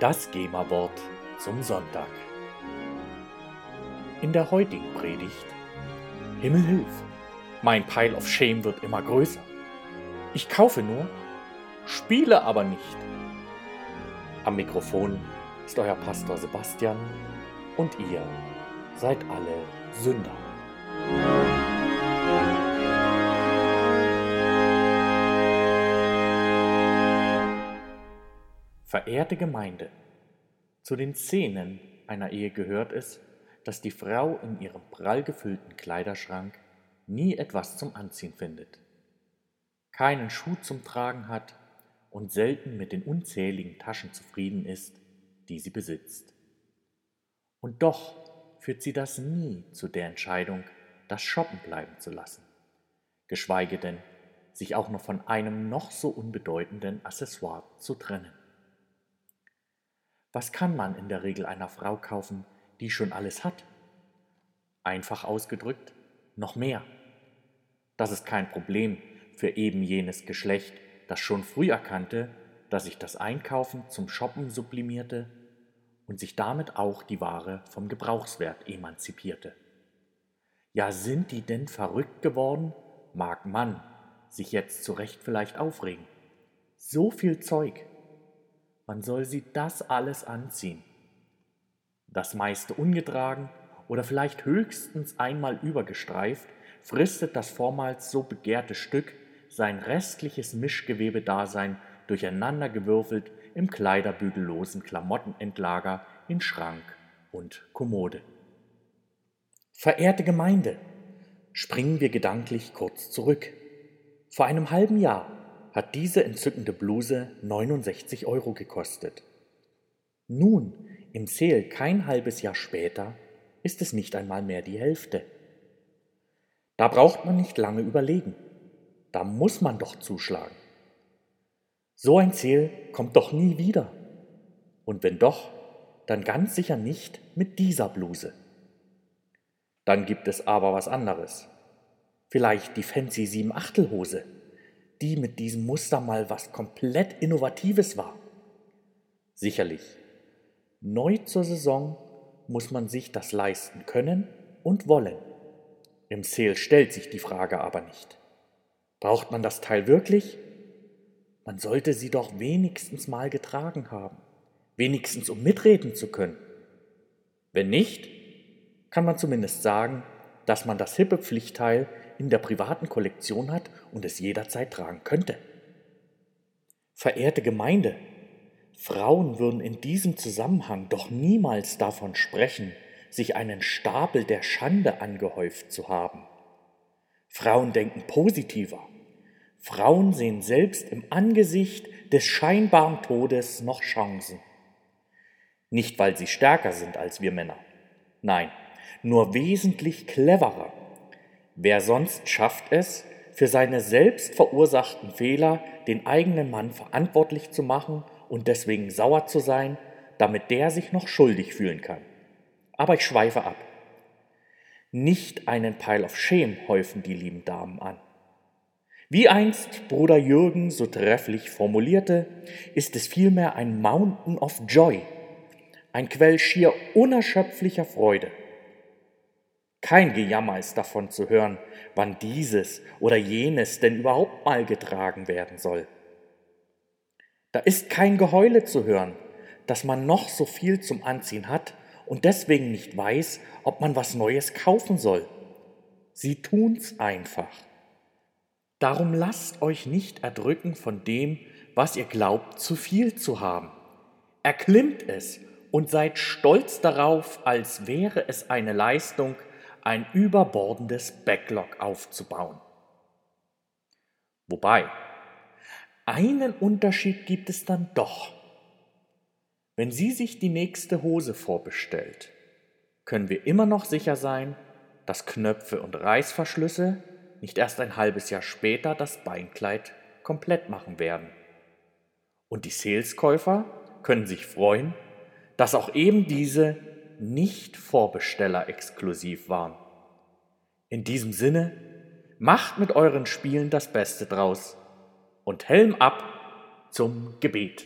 Das GEMA-Wort zum Sonntag. In der heutigen Predigt Himmel hilf, mein Pile of Shame wird immer größer. Ich kaufe nur, spiele aber nicht. Am Mikrofon ist euer Pastor Sebastian und ihr seid alle Sünder. Verehrte Gemeinde, zu den Szenen einer Ehe gehört es, dass die Frau in ihrem prall gefüllten Kleiderschrank nie etwas zum Anziehen findet, keinen Schuh zum Tragen hat und selten mit den unzähligen Taschen zufrieden ist, die sie besitzt. Und doch führt sie das nie zu der Entscheidung, das Shoppen bleiben zu lassen, geschweige denn sich auch nur von einem noch so unbedeutenden Accessoire zu trennen. Was kann man in der Regel einer Frau kaufen, die schon alles hat? Einfach ausgedrückt, noch mehr. Das ist kein Problem für eben jenes Geschlecht, das schon früh erkannte, dass sich das Einkaufen zum Shoppen sublimierte und sich damit auch die Ware vom Gebrauchswert emanzipierte. Ja, sind die denn verrückt geworden? Mag man sich jetzt zu Recht vielleicht aufregen. So viel Zeug, man soll sie das alles anziehen. Das meiste ungetragen oder vielleicht höchstens einmal übergestreift, fristet das vormals so begehrte Stück sein restliches Mischgewebedasein durcheinandergewürfelt im kleiderbügellosen Klamottenentlager in Schrank und Kommode. Verehrte Gemeinde, springen wir gedanklich kurz zurück. Vor einem halben Jahr hat diese entzückende Bluse 69 Euro gekostet. Nun, im Sale kein halbes Jahr später, ist es nicht einmal mehr die Hälfte. Da braucht man nicht lange überlegen. Da muss man doch zuschlagen. So ein Sale kommt doch nie wieder. Und wenn doch, dann ganz sicher nicht mit dieser Bluse. Dann gibt es aber was anderes. Vielleicht die fancy Siebenachtelhose die mit diesem Muster mal was komplett Innovatives war. Sicherlich, neu zur Saison muss man sich das leisten können und wollen. Im Sale stellt sich die Frage aber nicht. Braucht man das Teil wirklich? Man sollte sie doch wenigstens mal getragen haben, wenigstens um mitreden zu können. Wenn nicht, kann man zumindest sagen, dass man das hippe Pflichtteil in der privaten Kollektion hat und es jederzeit tragen könnte. Verehrte Gemeinde, Frauen würden in diesem Zusammenhang doch niemals davon sprechen, sich einen Stapel der Schande angehäuft zu haben. Frauen denken positiver. Frauen sehen selbst im Angesicht des scheinbaren Todes noch Chancen. Nicht, weil sie stärker sind als wir Männer. Nein, nur wesentlich cleverer. Wer sonst schafft es, für seine selbst verursachten Fehler den eigenen Mann verantwortlich zu machen und deswegen sauer zu sein, damit der sich noch schuldig fühlen kann. Aber ich schweife ab. Nicht einen Pile of Shame häufen die lieben Damen an. Wie einst Bruder Jürgen so trefflich formulierte, ist es vielmehr ein Mountain of Joy, ein Quell schier unerschöpflicher Freude. Kein Gejammer ist davon zu hören, wann dieses oder jenes denn überhaupt mal getragen werden soll. Da ist kein Geheule zu hören, dass man noch so viel zum Anziehen hat und deswegen nicht weiß, ob man was Neues kaufen soll. Sie tun's einfach. Darum lasst euch nicht erdrücken von dem, was ihr glaubt, zu viel zu haben. Erklimmt es und seid stolz darauf, als wäre es eine Leistung, ein überbordendes Backlog aufzubauen. Wobei, einen Unterschied gibt es dann doch. Wenn sie sich die nächste Hose vorbestellt, können wir immer noch sicher sein, dass Knöpfe und Reißverschlüsse nicht erst ein halbes Jahr später das Beinkleid komplett machen werden. Und die Saleskäufer können sich freuen, dass auch eben diese nicht Vorbesteller exklusiv waren. In diesem Sinne, macht mit euren Spielen das Beste draus und Helm ab zum Gebet.